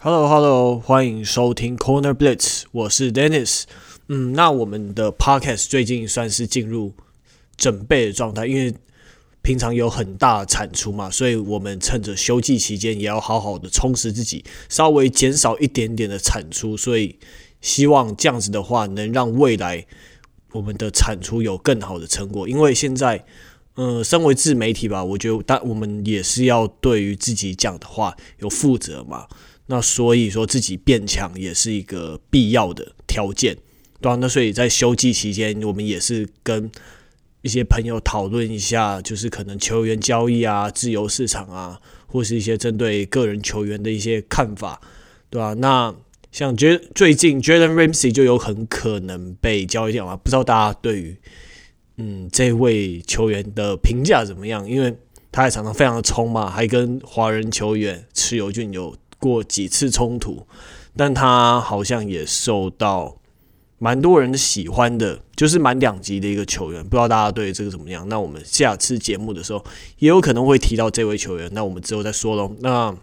Hello，Hello，欢迎收听 Corner Blitz，我是 Dennis。嗯，那我们的 Podcast 最近算是进入准备的状态，因为平常有很大产出嘛，所以我们趁着休季期间也要好好的充实自己，稍微减少一点点的产出，所以希望这样子的话，能让未来我们的产出有更好的成果。因为现在，嗯，身为自媒体吧，我觉得但我们也是要对于自己讲的话有负责嘛。那所以说自己变强也是一个必要的条件，对啊，那所以在休季期间，我们也是跟一些朋友讨论一下，就是可能球员交易啊、自由市场啊，或是一些针对个人球员的一些看法，对吧？那像觉最近 Jalen Ramsey 就有很可能被交易掉啊？不知道大家对于嗯这位球员的评价怎么样？因为他也常常非常的冲嘛，还跟华人球员持有俊有。过几次冲突，但他好像也受到蛮多人喜欢的，就是蛮两极的一个球员。不知道大家对这个怎么样？那我们下次节目的时候也有可能会提到这位球员，那我们之后再说喽。那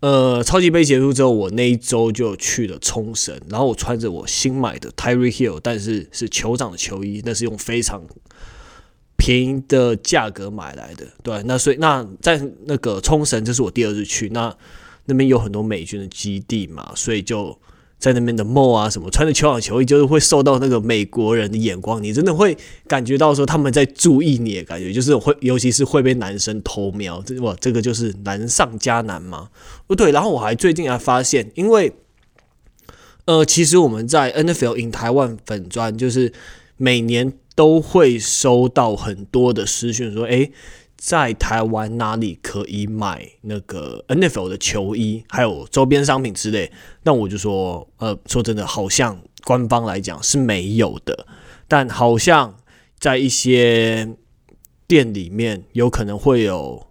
呃，超级杯结束之后，我那一周就去了冲绳，然后我穿着我新买的 Tyree Hill，但是是酋长的球衣，那是用非常便宜的价格买来的，对，那所以那在那个冲绳，这是我第二次去，那那边有很多美军的基地嘛，所以就在那边的帽啊什么，穿着球网球衣，就是会受到那个美国人的眼光，你真的会感觉到说他们在注意你的感觉，就是会，尤其是会被男生偷瞄，这哇，这个就是难上加难嘛。不对，然后我还最近还发现，因为呃，其实我们在 NFL in 台湾粉专，就是每年。都会收到很多的私讯，说：“诶，在台湾哪里可以买那个 NFL 的球衣，还有周边商品之类？”那我就说：“呃，说真的，好像官方来讲是没有的，但好像在一些店里面有可能会有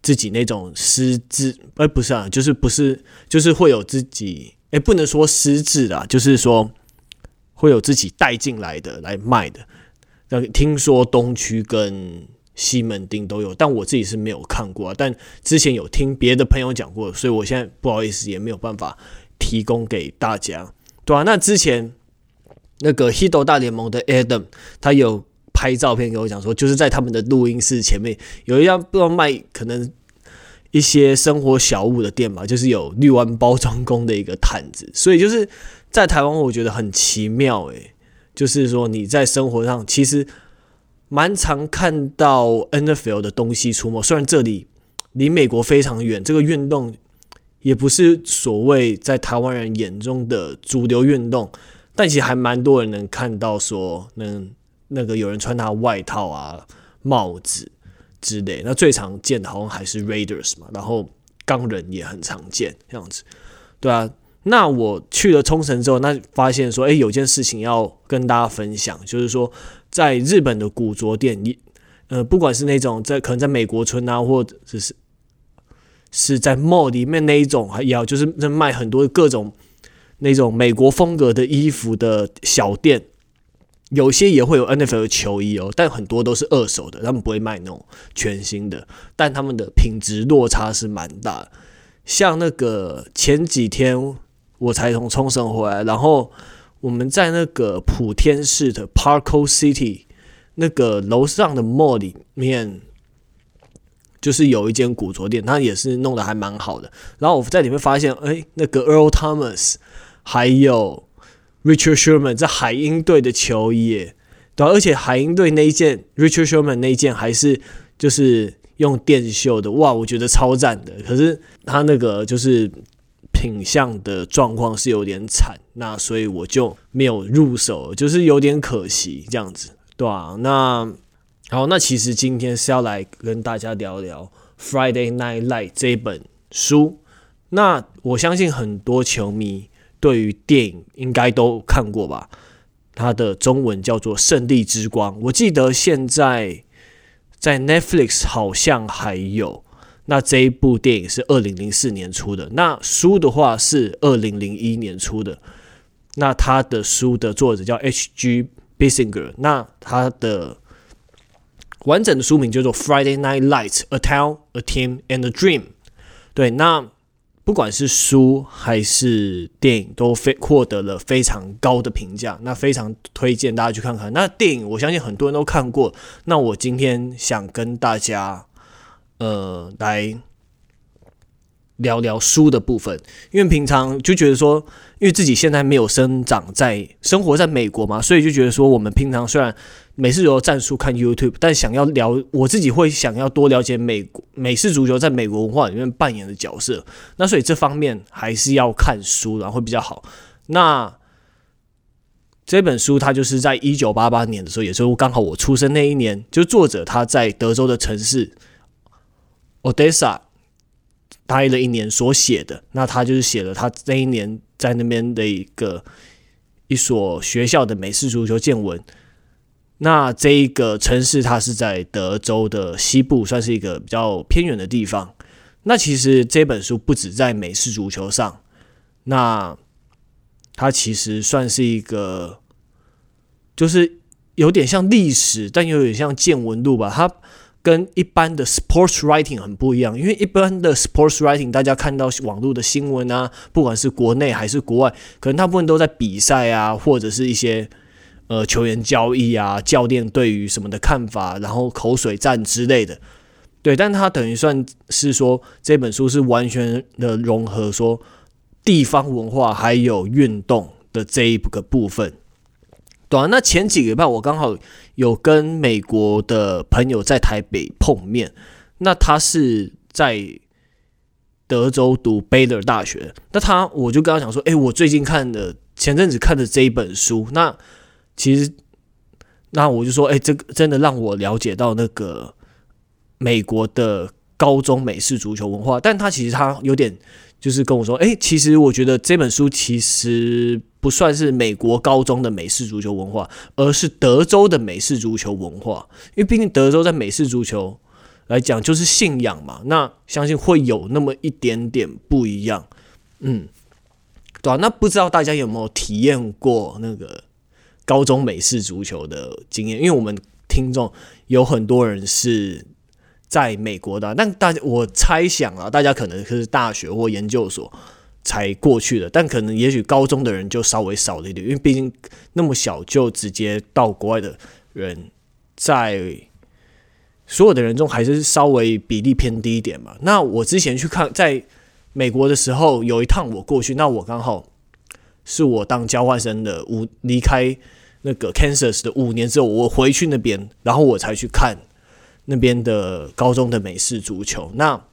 自己那种私自，哎，不是啊，就是不是，就是会有自己，诶，不能说私自的，就是说会有自己带进来的来卖的。”那听说东区跟西门町都有，但我自己是没有看过。但之前有听别的朋友讲过，所以我现在不好意思，也没有办法提供给大家，对啊，那之前那个 Hito 大联盟的 Adam，他有拍照片给我讲说，就是在他们的录音室前面有一家不知道卖可能一些生活小物的店嘛，就是有绿湾包装工的一个毯子，所以就是在台湾，我觉得很奇妙诶、就是说你在生活上其实蛮常看到 NFL 的东西出没，虽然这里离美国非常远，这个运动也不是所谓在台湾人眼中的主流运动，但其实还蛮多人能看到说，能那个有人穿他外套啊、帽子之类。那最常见的好像还是 Raiders 嘛，然后钢人也很常见这样子，对啊。那我去了冲绳之后，那发现说，诶，有件事情要跟大家分享，就是说，在日本的古着店，你，呃，不管是那种在可能在美国村啊，或者是是在 mall 里面那一种，还要就是在卖很多各种那种美国风格的衣服的小店，有些也会有 NFL 的球衣哦，但很多都是二手的，他们不会卖那种全新的，但他们的品质落差是蛮大，像那个前几天。我才从冲绳回来，然后我们在那个普天市的 Parco City 那个楼上的 mall 里面，就是有一间古着店，它也是弄得还蛮好的。然后我在里面发现，哎，那个 Earl Thomas 还有 Richard Sherman 在海鹰队的球衣，对，而且海鹰队那一件 Richard Sherman 那一件还是就是用电绣的，哇，我觉得超赞的。可是他那个就是。品相的状况是有点惨，那所以我就没有入手，就是有点可惜这样子，对啊，那好，那其实今天是要来跟大家聊聊《Friday Night Light》这本书。那我相信很多球迷对于电影应该都看过吧？它的中文叫做《胜利之光》，我记得现在在 Netflix 好像还有。那这一部电影是二零零四年出的，那书的话是二零零一年出的。那他的书的作者叫 H.G. Bisinger，那他的完整的书名叫做《Friday Night Lights: A Town, A Team, and a Dream》。对，那不管是书还是电影，都非获得了非常高的评价。那非常推荐大家去看看。那电影我相信很多人都看过。那我今天想跟大家，呃，来。聊聊书的部分，因为平常就觉得说，因为自己现在没有生长在生活在美国嘛，所以就觉得说，我们平常虽然美式足球战术看 YouTube，但想要聊我自己会想要多了解美国美式足球在美国文化里面扮演的角色，那所以这方面还是要看书，然后会比较好。那这本书它就是在一九八八年的时候，也是刚好我出生那一年，就作者他在德州的城市 Odessa。待了一年所写的，那他就是写了他那一年在那边的一个一所学校的美式足球见闻。那这一个城市，它是在德州的西部，算是一个比较偏远的地方。那其实这本书不止在美式足球上，那它其实算是一个，就是有点像历史，但又有点像见闻录吧。它跟一般的 sports writing 很不一样，因为一般的 sports writing，大家看到网络的新闻啊，不管是国内还是国外，可能大部分都在比赛啊，或者是一些呃球员交易啊，教练对于什么的看法，然后口水战之类的。对，但它等于算是说这本书是完全的融合说地方文化还有运动的这一个部分。对啊，那前几个礼拜我刚好有跟美国的朋友在台北碰面，那他是在德州读 Baylor 大学，那他我就跟他讲说，哎，我最近看的前阵子看的这一本书，那其实那我就说，哎，这个真的让我了解到那个美国的高中美式足球文化，但他其实他有点就是跟我说，哎，其实我觉得这本书其实。不算是美国高中的美式足球文化，而是德州的美式足球文化。因为毕竟德州在美式足球来讲就是信仰嘛，那相信会有那么一点点不一样。嗯，对啊，那不知道大家有没有体验过那个高中美式足球的经验？因为我们听众有很多人是在美国的，但大家我猜想啊，大家可能是大学或研究所。才过去的，但可能也许高中的人就稍微少了一点，因为毕竟那么小就直接到国外的人，在所有的人中还是稍微比例偏低一点嘛。那我之前去看在美国的时候，有一趟我过去，那我刚好是我当交换生的五离开那个 Kansas 的五年之后，我回去那边，然后我才去看那边的高中的美式足球。那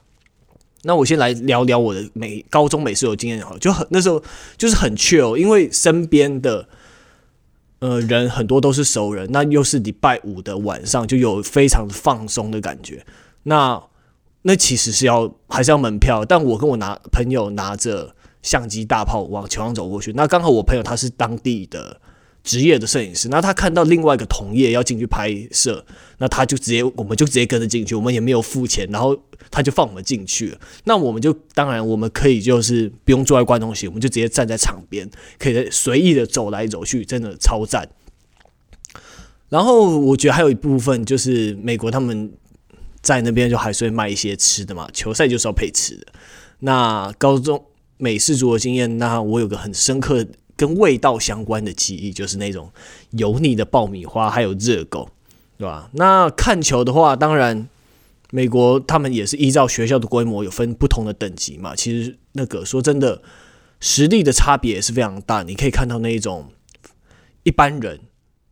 那我先来聊聊我的美高中美式有经验好，就很那时候就是很 chill，因为身边的呃人很多都是熟人，那又是礼拜五的晚上，就有非常放松的感觉。那那其实是要还是要门票，但我跟我拿朋友拿着相机大炮往球场走过去，那刚好我朋友他是当地的。职业的摄影师，那他看到另外一个同业要进去拍摄，那他就直接，我们就直接跟着进去，我们也没有付钱，然后他就放我们进去了。那我们就当然我们可以就是不用坐在观众席，我们就直接站在场边，可以随意的走来走去，真的超赞。然后我觉得还有一部分就是美国他们在那边就还是会卖一些吃的嘛，球赛就是要配吃的。那高中美式足球经验，那我有个很深刻。跟味道相关的记忆，就是那种油腻的爆米花，还有热狗，对吧？那看球的话，当然美国他们也是依照学校的规模有分不同的等级嘛。其实那个说真的，实力的差别也是非常大。你可以看到那一种一般人，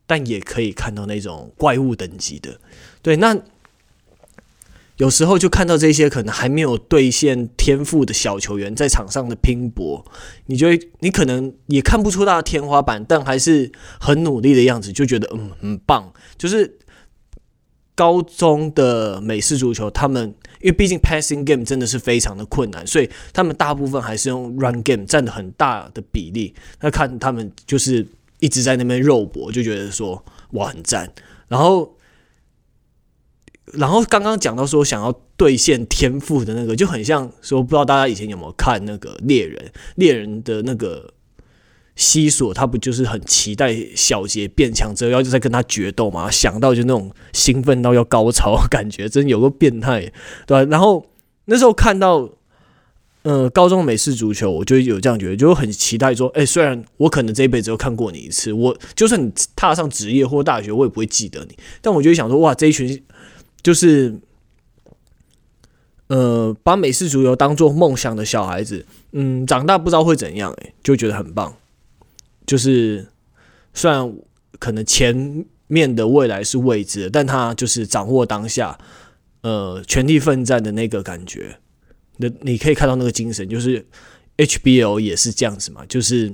但也可以看到那种怪物等级的。对，那。有时候就看到这些可能还没有兑现天赋的小球员在场上的拼搏，你就会你可能也看不出他的天花板，但还是很努力的样子，就觉得嗯很棒。就是高中的美式足球，他们因为毕竟 passing game 真的是非常的困难，所以他们大部分还是用 run game 占了很大的比例。那看他们就是一直在那边肉搏，就觉得说哇很赞，然后。然后刚刚讲到说想要兑现天赋的那个，就很像说，不知道大家以前有没有看那个猎人，猎人的那个西索，他不就是很期待小杰变强之后要再跟他决斗嘛？想到就那种兴奋到要高潮的感觉，真有个变态，对吧？然后那时候看到呃，高中美式足球，我就有这样觉得，就很期待说，哎，虽然我可能这一辈子都看过你一次，我就算你踏上职业或大学，我也不会记得你。但我就想说，哇，这一群就是，呃，把美式足球当做梦想的小孩子，嗯，长大不知道会怎样，哎，就觉得很棒。就是虽然可能前面的未来是未知的，但他就是掌握当下，呃，全力奋战的那个感觉。那你可以看到那个精神，就是 HBL 也是这样子嘛，就是，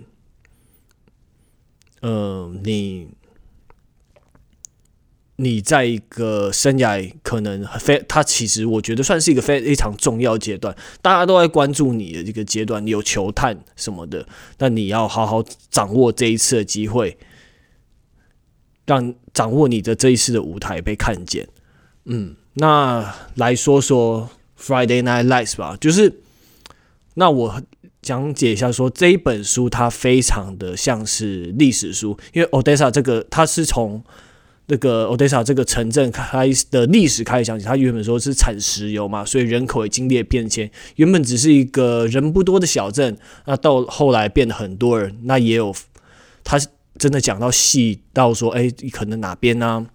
呃，你你在一个生涯可能非，他其实我觉得算是一个非非常重要阶段，大家都在关注你的这个阶段，你有球探什么的，那你要好好掌握这一次的机会，让掌握你的这一次的舞台被看见。嗯，那来说说。Friday Night Lights 吧，就是那我讲解一下说，说这一本书它非常的像是历史书，因为 Odessa 这个它是从那个 Odessa 这个城镇开始的历史开始讲起，它原本说是产石油嘛，所以人口也经历变迁，原本只是一个人不多的小镇，那到后来变得很多人，那也有他真的讲到细到说，哎，可能哪边呢、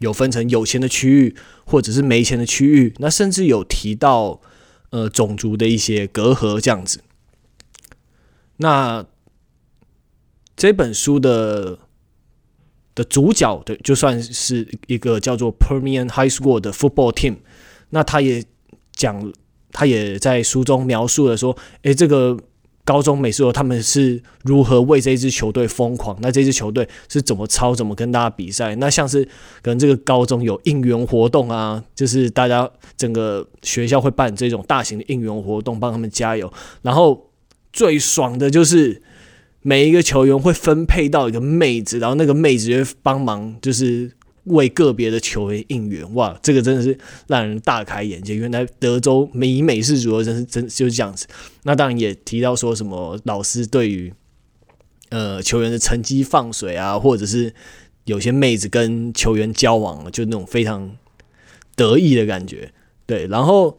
有分成有钱的区域，或者是没钱的区域，那甚至有提到呃种族的一些隔阂这样子。那这本书的的主角的就算是一个叫做 Permian High School 的 football team，那他也讲，他也在书中描述了说，诶，这个。高中美式足球他们是如何为这支球队疯狂？那这支球队是怎么操、怎么跟大家比赛？那像是可能这个高中有应援活动啊，就是大家整个学校会办这种大型的应援活动，帮他们加油。然后最爽的就是每一个球员会分配到一个妹子，然后那个妹子就会帮忙，就是。为个别的球员应援，哇，这个真的是让人大开眼界。原来德州美美式足球真是真就是这样子。那当然也提到说什么老师对于呃球员的成绩放水啊，或者是有些妹子跟球员交往，就那种非常得意的感觉。对，然后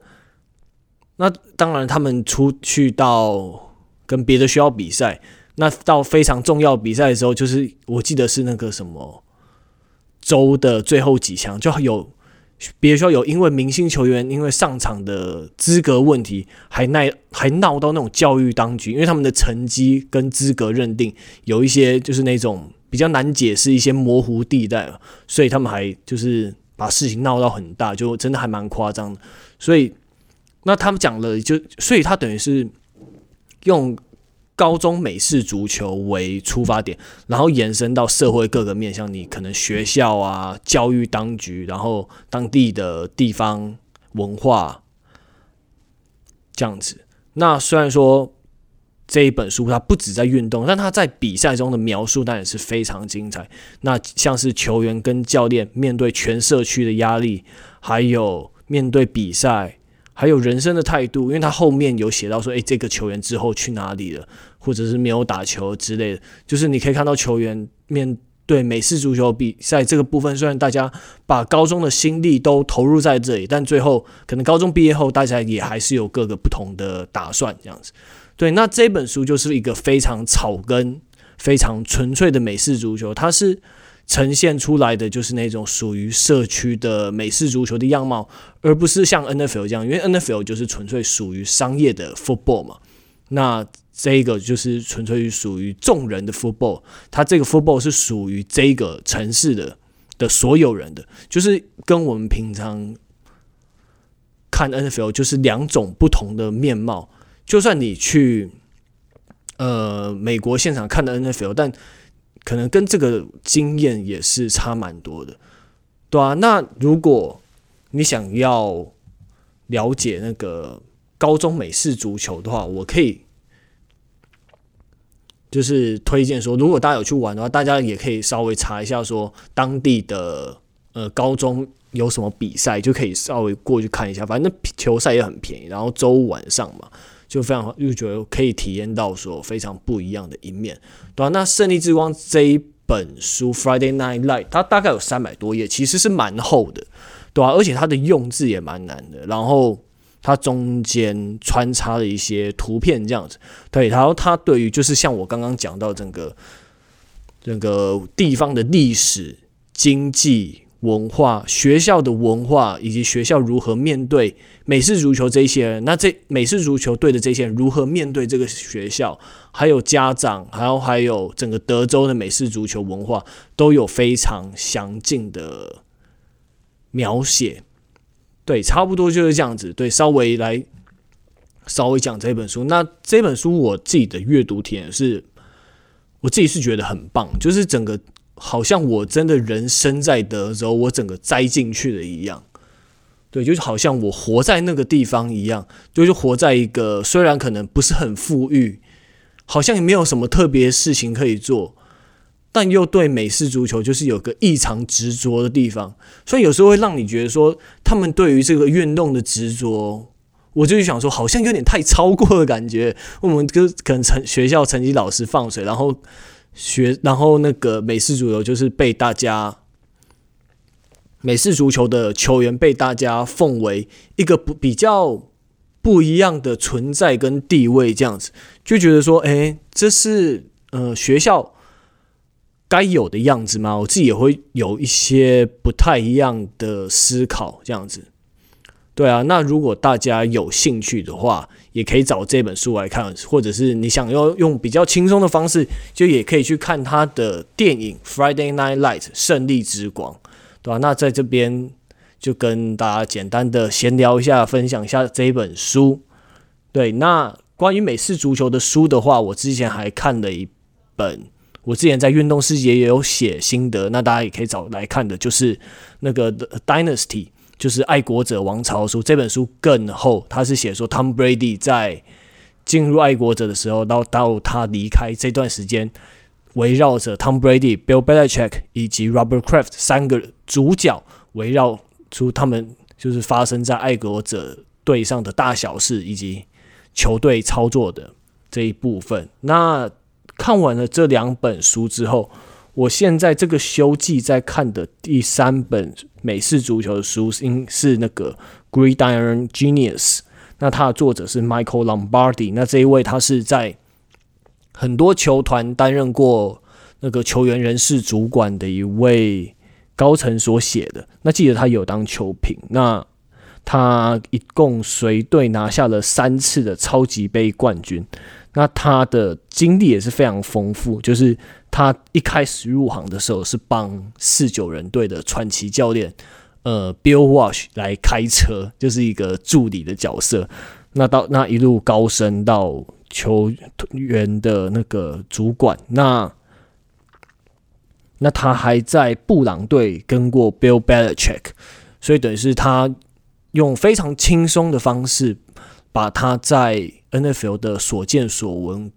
那当然他们出去到跟别的学校比赛，那到非常重要比赛的时候，就是我记得是那个什么。周的最后几强就有，比如说有因为明星球员因为上场的资格问题，还闹还闹到那种教育当局，因为他们的成绩跟资格认定有一些就是那种比较难解释一些模糊地带，所以他们还就是把事情闹到很大，就真的还蛮夸张的。所以那他们讲了，就所以他等于是用。高中美式足球为出发点，然后延伸到社会各个面向，你可能学校啊、教育当局，然后当地的地方文化这样子。那虽然说这一本书它不止在运动，但它在比赛中的描述当然是非常精彩。那像是球员跟教练面对全社区的压力，还有面对比赛。还有人生的态度，因为他后面有写到说，诶，这个球员之后去哪里了，或者是没有打球之类的，就是你可以看到球员面对美式足球比赛这个部分，虽然大家把高中的心力都投入在这里，但最后可能高中毕业后，大家也还是有各个不同的打算，这样子。对，那这本书就是一个非常草根、非常纯粹的美式足球，它是。呈现出来的就是那种属于社区的美式足球的样貌，而不是像 NFL 这样，因为 NFL 就是纯粹属于商业的 football 嘛。那这个就是纯粹于属于众人的 football，它这个 football 是属于这个城市的的所有人的，就是跟我们平常看 NFL 就是两种不同的面貌。就算你去呃美国现场看的 NFL，但可能跟这个经验也是差蛮多的，对啊。那如果你想要了解那个高中美式足球的话，我可以就是推荐说，如果大家有去玩的话，大家也可以稍微查一下说当地的呃高中有什么比赛，就可以稍微过去看一下。反正球赛也很便宜，然后周五晚上嘛。就非常又觉得可以体验到说非常不一样的一面，对吧？那《胜利之光》这一本书《Friday Night Light》，它大概有三百多页，其实是蛮厚的，对吧？而且它的用字也蛮难的，然后它中间穿插了一些图片这样子。对，然后它对于就是像我刚刚讲到整个整个地方的历史、经济。文化学校的文化，以及学校如何面对美式足球这些，那这美式足球队的这些人如何面对这个学校，还有家长，还有还有整个德州的美式足球文化，都有非常详尽的描写。对，差不多就是这样子。对，稍微来稍微讲这本书。那这本书我自己的阅读体验是，我自己是觉得很棒，就是整个。好像我真的人生在德州，我整个栽进去了一样，对，就是好像我活在那个地方一样，就是活在一个虽然可能不是很富裕，好像也没有什么特别事情可以做，但又对美式足球就是有个异常执着的地方，所以有时候会让你觉得说，他们对于这个运动的执着，我就想说，好像有点太超过的感觉。我们跟可能成学校成绩老师放水，然后。学，然后那个美式足球就是被大家，美式足球的球员被大家奉为一个不比较不一样的存在跟地位，这样子就觉得说，哎，这是呃学校该有的样子吗？我自己也会有一些不太一样的思考，这样子。对啊，那如果大家有兴趣的话，也可以找这本书来看，或者是你想要用比较轻松的方式，就也可以去看他的电影《Friday Night Light》胜利之光，对吧？那在这边就跟大家简单的闲聊一下，分享一下这一本书。对，那关于美式足球的书的话，我之前还看了一本，我之前在运动世界也有写心得，那大家也可以找来看的，就是那个《Dynasty》。就是爱国者王朝书这本书更厚，他是写说 Tom Brady 在进入爱国者的时候，到到他离开这段时间，围绕着 Tom Brady、Bill Belichick 以及 Robert Kraft 三个主角，围绕出他们就是发生在爱国者队上的大小事，以及球队操作的这一部分。那看完了这两本书之后，我现在这个休季在看的第三本美式足球的书，应是那个《Gridiron Genius》。那它的作者是 Michael Lombardi。那这一位他是在很多球团担任过那个球员人事主管的一位高层所写的。那记得他有当球评。那他一共随队拿下了三次的超级杯冠军。那他的经历也是非常丰富，就是他一开始入行的时候是帮四九人队的传奇教练，呃，Bill Walsh 来开车，就是一个助理的角色。那到那一路高升到球员的那个主管，那那他还在布朗队跟过 Bill Belichick，所以等于是他用非常轻松的方式。把他在 NFL 的所见所闻，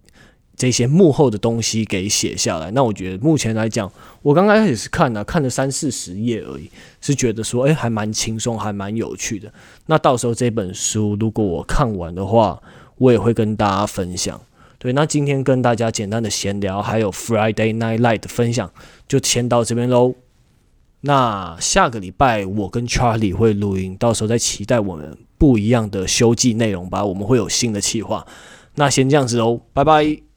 这些幕后的东西给写下来。那我觉得目前来讲，我刚开始是看了，看了三四十页而已，是觉得说，哎，还蛮轻松，还蛮有趣的。那到时候这本书如果我看完的话，我也会跟大家分享。对，那今天跟大家简单的闲聊，还有 Friday Night Light 的分享，就先到这边喽。那下个礼拜我跟 Charlie 会录音，到时候再期待我们不一样的休季内容吧。我们会有新的计划。那先这样子喽，拜拜。